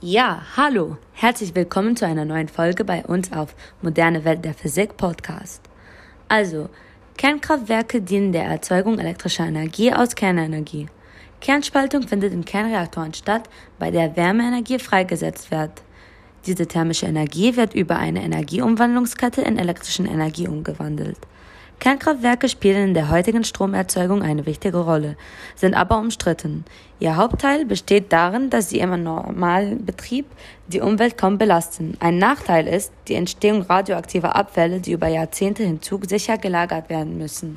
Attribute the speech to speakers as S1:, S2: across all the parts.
S1: Ja, hallo, herzlich willkommen zu einer neuen Folge bei uns auf Moderne Welt der Physik Podcast. Also, Kernkraftwerke dienen der Erzeugung elektrischer Energie aus Kernenergie. Kernspaltung findet in Kernreaktoren statt, bei der Wärmeenergie freigesetzt wird. Diese thermische Energie wird über eine Energieumwandlungskette in elektrischen Energie umgewandelt. Kernkraftwerke spielen in der heutigen Stromerzeugung eine wichtige Rolle, sind aber umstritten. Ihr Hauptteil besteht darin, dass sie im normalen Betrieb die Umwelt kaum belasten. Ein Nachteil ist die Entstehung radioaktiver Abfälle, die über Jahrzehnte hinzu sicher gelagert werden müssen.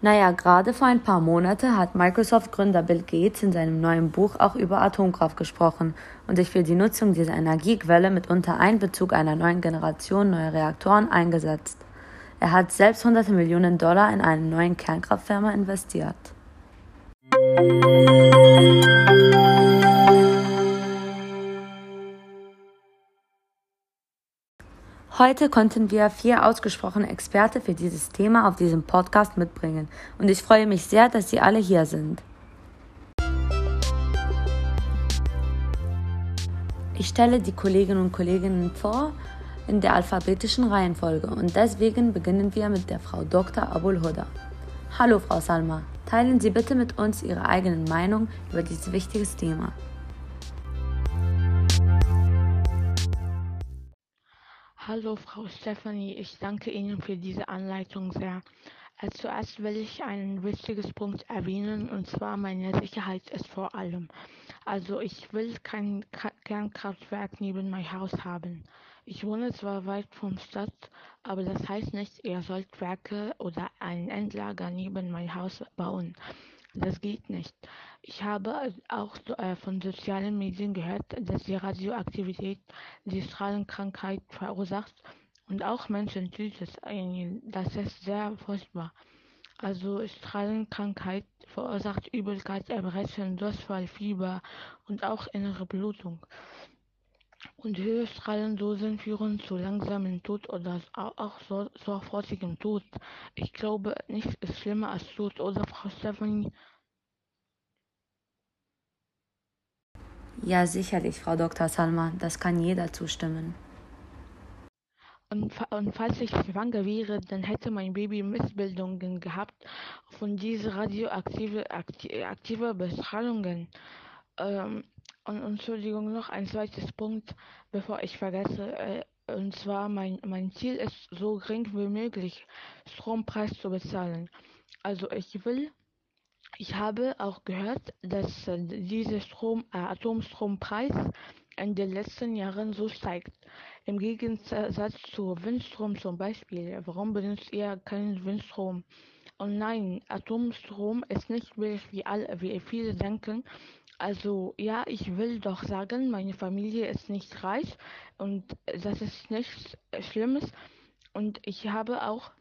S1: Naja, gerade vor ein paar Monaten hat Microsoft-Gründer Bill Gates in seinem neuen Buch auch über Atomkraft gesprochen und sich für die Nutzung dieser Energiequelle mit unter Einbezug einer neuen Generation neuer Reaktoren eingesetzt. Er hat selbst hunderte Millionen Dollar in eine neue Kernkraftfirma investiert. Heute konnten wir vier ausgesprochene Experten für dieses Thema auf diesem Podcast mitbringen und ich freue mich sehr, dass Sie alle hier sind. Ich stelle die Kolleginnen und Kollegen vor in der alphabetischen Reihenfolge und deswegen beginnen wir mit der Frau Dr. Abul Huda. Hallo Frau Salma, teilen Sie bitte mit uns Ihre eigenen Meinung über dieses wichtige Thema.
S2: Hallo Frau Stephanie, ich danke Ihnen für diese Anleitung sehr. Als zuerst will ich ein wichtiges Punkt erwähnen, und zwar meine Sicherheit ist vor allem. Also ich will kein Kernkraftwerk neben mein Haus haben. Ich wohne zwar weit vom Stadt, aber das heißt nicht, ihr sollt Werke oder ein Endlager neben mein Haus bauen. Das geht nicht. Ich habe auch äh, von sozialen Medien gehört, dass die Radioaktivität die Strahlenkrankheit verursacht und auch Menschen tötet. Das ist sehr furchtbar. Also Strahlenkrankheit verursacht Übelkeit, Erbrechen, Durchfall, Fieber und auch innere Blutung. Und Höhestrahlendosen führen zu langsamem Tod oder auch so, sofortigem Tod. Ich glaube, nichts ist schlimmer als Tod, oder Frau Stephanie?
S1: Ja, sicherlich, Frau Dr. Salma, das kann jeder zustimmen.
S2: Und, und, falls ich schwanger wäre, dann hätte mein Baby Missbildungen gehabt von diesen radioaktiven aktive Bestrahlungen. Ähm, und Entschuldigung, noch ein zweites Punkt, bevor ich vergesse. Äh, und zwar, mein, mein Ziel ist, so gering wie möglich Strompreis zu bezahlen. Also ich will, ich habe auch gehört, dass äh, dieser Strom, äh, Atomstrompreis in den letzten Jahren so steigt. Im Gegensatz zu Windstrom zum Beispiel. Warum benutzt ihr keinen Windstrom? Und nein, Atomstrom ist nicht wirklich wie, all, wie viele denken. Also ja, ich will doch sagen, meine Familie ist nicht reich und das ist nichts Schlimmes. Und ich habe auch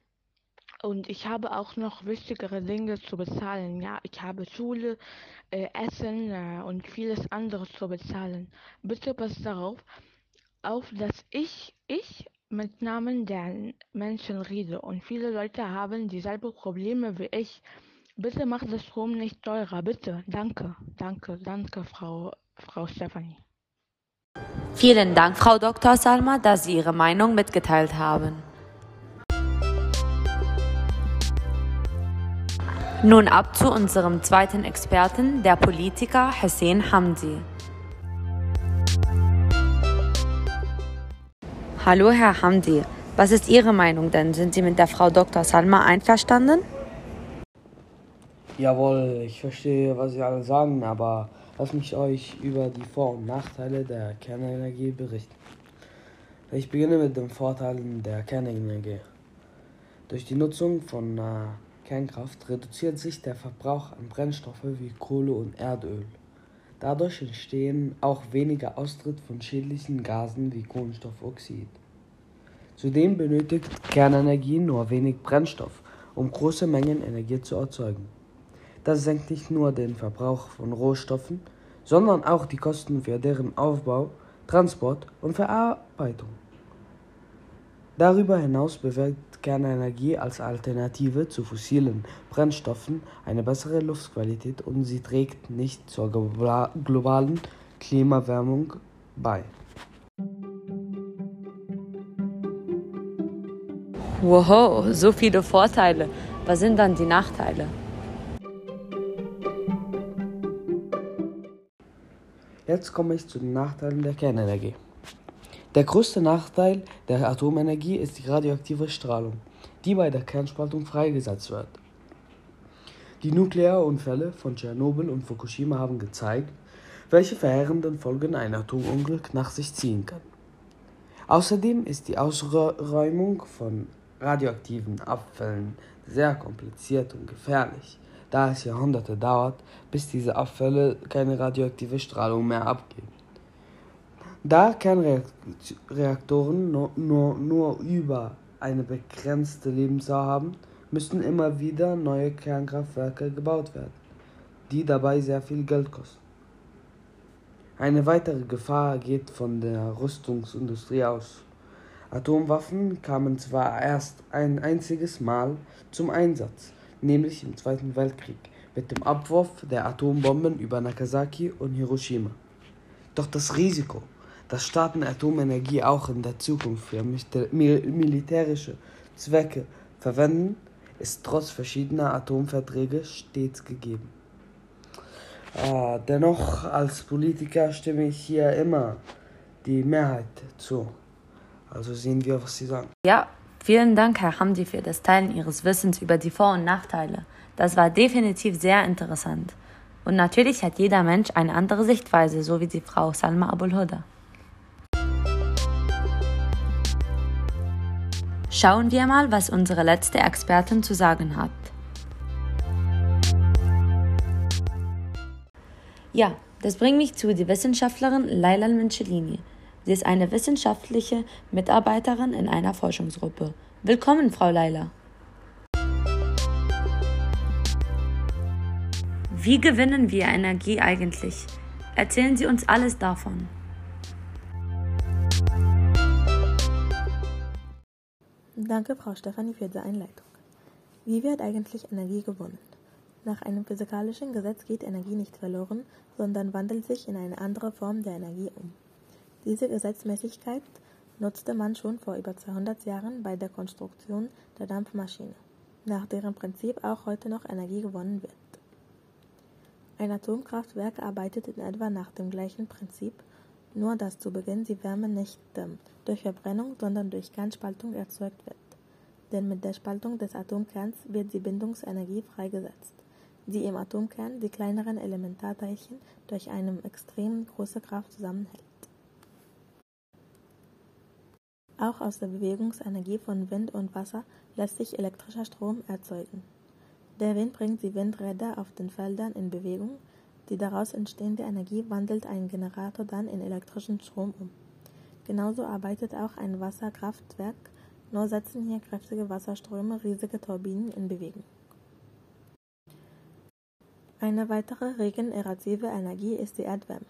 S2: und ich habe auch noch wichtigere Dinge zu bezahlen. Ja, ich habe Schule, äh, Essen äh, und vieles anderes zu bezahlen. Bitte passt darauf, auf, dass ich, ich mit Namen der Menschen rede und viele Leute haben dieselben Probleme wie ich. Bitte macht das Strom nicht teurer, bitte. Danke, danke, danke, Frau, Frau Stefanie.
S1: Vielen Dank, Frau Dr. Salma, dass Sie Ihre Meinung mitgeteilt haben. Nun ab zu unserem zweiten Experten, der Politiker Hussein Hamdi. Hallo, Herr Hamdi. Was ist Ihre Meinung denn? Sind Sie mit der Frau Dr. Salma einverstanden?
S3: Jawohl, ich verstehe, was Sie alle sagen, aber lasst mich euch über die Vor- und Nachteile der Kernenergie berichten. Ich beginne mit den Vorteilen der Kernenergie. Durch die Nutzung von äh, Kernkraft reduziert sich der Verbrauch an Brennstoffe wie Kohle und Erdöl. Dadurch entstehen auch weniger Austritt von schädlichen Gasen wie Kohlenstoffoxid. Zudem benötigt Kernenergie nur wenig Brennstoff, um große Mengen Energie zu erzeugen. Das senkt nicht nur den Verbrauch von Rohstoffen, sondern auch die Kosten für deren Aufbau, Transport und Verarbeitung. Darüber hinaus bewirkt Kernenergie als Alternative zu fossilen Brennstoffen eine bessere Luftqualität und sie trägt nicht zur globalen Klimawärmung bei.
S1: Wow, so viele Vorteile. Was sind dann die Nachteile?
S3: Jetzt komme ich zu den Nachteilen der Kernenergie. Der größte Nachteil der Atomenergie ist die radioaktive Strahlung, die bei der Kernspaltung freigesetzt wird. Die Nuklearunfälle von Tschernobyl und Fukushima haben gezeigt, welche verheerenden Folgen ein Atomunglück nach sich ziehen kann. Außerdem ist die Ausräumung von radioaktiven Abfällen sehr kompliziert und gefährlich, da es Jahrhunderte dauert, bis diese Abfälle keine radioaktive Strahlung mehr abgeben. Da Kernreaktoren nur, nur, nur über eine begrenzte Lebensdauer haben, müssen immer wieder neue Kernkraftwerke gebaut werden, die dabei sehr viel Geld kosten. Eine weitere Gefahr geht von der Rüstungsindustrie aus. Atomwaffen kamen zwar erst ein einziges Mal zum Einsatz, nämlich im Zweiten Weltkrieg mit dem Abwurf der Atombomben über Nagasaki und Hiroshima. Doch das Risiko, dass Staaten Atomenergie auch in der Zukunft für militärische Zwecke verwenden, ist trotz verschiedener Atomverträge stets gegeben. Äh, dennoch, als Politiker stimme ich hier immer die Mehrheit zu. Also sehen wir, was Sie sagen.
S1: Ja, vielen Dank, Herr Hamdi, für das Teilen Ihres Wissens über die Vor- und Nachteile. Das war definitiv sehr interessant. Und natürlich hat jeder Mensch eine andere Sichtweise, so wie die Frau Salma Abul-Huda. Schauen wir mal, was unsere letzte Expertin zu sagen hat. Ja, das bringt mich zu der Wissenschaftlerin Laila Mincellini. Sie ist eine wissenschaftliche Mitarbeiterin in einer Forschungsgruppe. Willkommen, Frau Leila. Wie gewinnen wir Energie eigentlich? Erzählen Sie uns alles davon.
S4: Danke, Frau Stefanie, für die Einleitung. Wie wird eigentlich Energie gewonnen? Nach einem physikalischen Gesetz geht Energie nicht verloren, sondern wandelt sich in eine andere Form der Energie um. Diese Gesetzmäßigkeit nutzte man schon vor über 200 Jahren bei der Konstruktion der Dampfmaschine, nach deren Prinzip auch heute noch Energie gewonnen wird. Ein Atomkraftwerk arbeitet in etwa nach dem gleichen Prinzip, nur dass zu Beginn die Wärme nicht ähm, durch Verbrennung, sondern durch Kernspaltung erzeugt wird. Denn mit der Spaltung des Atomkerns wird die Bindungsenergie freigesetzt, die im Atomkern die kleineren Elementarteilchen durch eine extrem große Kraft zusammenhält. Auch aus der Bewegungsenergie von Wind und Wasser lässt sich elektrischer Strom erzeugen. Der Wind bringt die Windräder auf den Feldern in Bewegung, die daraus entstehende Energie wandelt ein Generator dann in elektrischen Strom um. Genauso arbeitet auch ein Wasserkraftwerk, nur setzen hier kräftige Wasserströme riesige Turbinen in Bewegung. Eine weitere regenerative Energie ist die Erdwärme.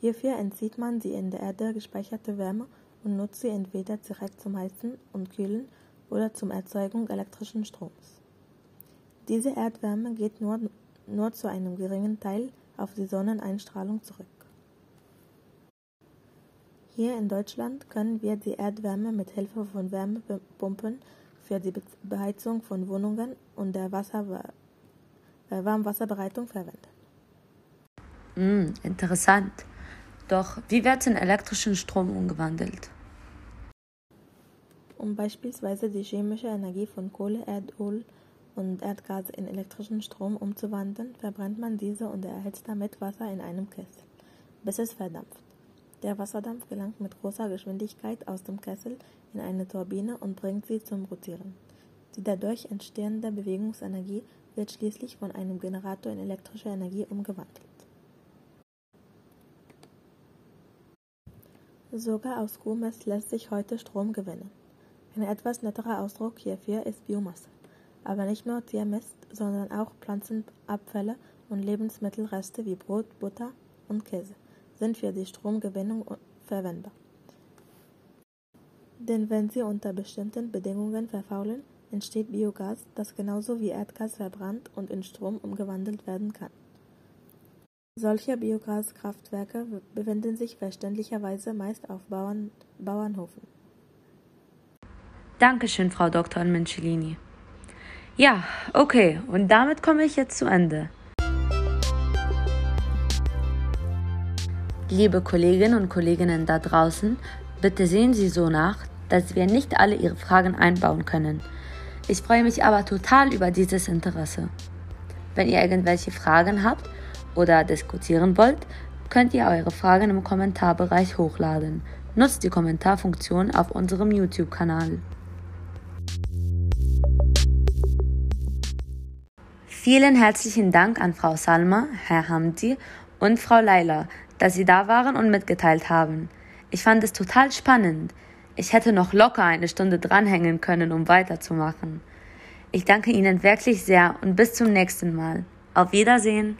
S4: Hierfür entzieht man die in der Erde gespeicherte Wärme und nutzt sie entweder direkt zum Heizen und Kühlen oder zum Erzeugung elektrischen Stroms. Diese Erdwärme geht nur, nur zu einem geringen Teil auf die Sonneneinstrahlung zurück. Hier in Deutschland können wir die Erdwärme mit Hilfe von Wärmepumpen für die Beheizung von Wohnungen und der Wasser äh, Warmwasserbereitung verwenden.
S1: Mm, interessant. Doch wie wird in elektrischen Strom umgewandelt?
S4: Um beispielsweise die chemische Energie von Kohle, Erdöl und Erdgas in elektrischen Strom umzuwandeln, verbrennt man diese und erhitzt damit Wasser in einem Kessel, bis es verdampft. Der Wasserdampf gelangt mit großer Geschwindigkeit aus dem Kessel in eine Turbine und bringt sie zum Rotieren. Die dadurch entstehende Bewegungsenergie wird schließlich von einem Generator in elektrische Energie umgewandelt. Sogar aus Kuhmist lässt sich heute Strom gewinnen. Ein etwas netterer Ausdruck hierfür ist Biomasse. Aber nicht nur Tiermist, sondern auch Pflanzenabfälle und Lebensmittelreste wie Brot, Butter und Käse sind für die Stromgewinnung verwendbar. Denn wenn sie unter bestimmten Bedingungen verfaulen, entsteht Biogas, das genauso wie Erdgas verbrannt und in Strom umgewandelt werden kann. Solche Biogaskraftwerke befinden sich verständlicherweise meist auf Bauern, Bauernhofen.
S1: Dankeschön, Frau Dr. Mencellini. Ja, okay, und damit komme ich jetzt zu Ende. Liebe Kolleginnen und Kollegen da draußen, bitte sehen Sie so nach, dass wir nicht alle Ihre Fragen einbauen können. Ich freue mich aber total über dieses Interesse. Wenn ihr irgendwelche Fragen habt oder diskutieren wollt, könnt ihr eure Fragen im Kommentarbereich hochladen. Nutzt die Kommentarfunktion auf unserem YouTube-Kanal. Vielen herzlichen Dank an Frau Salma, Herr Hamdi und Frau Leila, dass Sie da waren und mitgeteilt haben. Ich fand es total spannend. Ich hätte noch locker eine Stunde dranhängen können, um weiterzumachen. Ich danke Ihnen wirklich sehr und bis zum nächsten Mal. Auf Wiedersehen.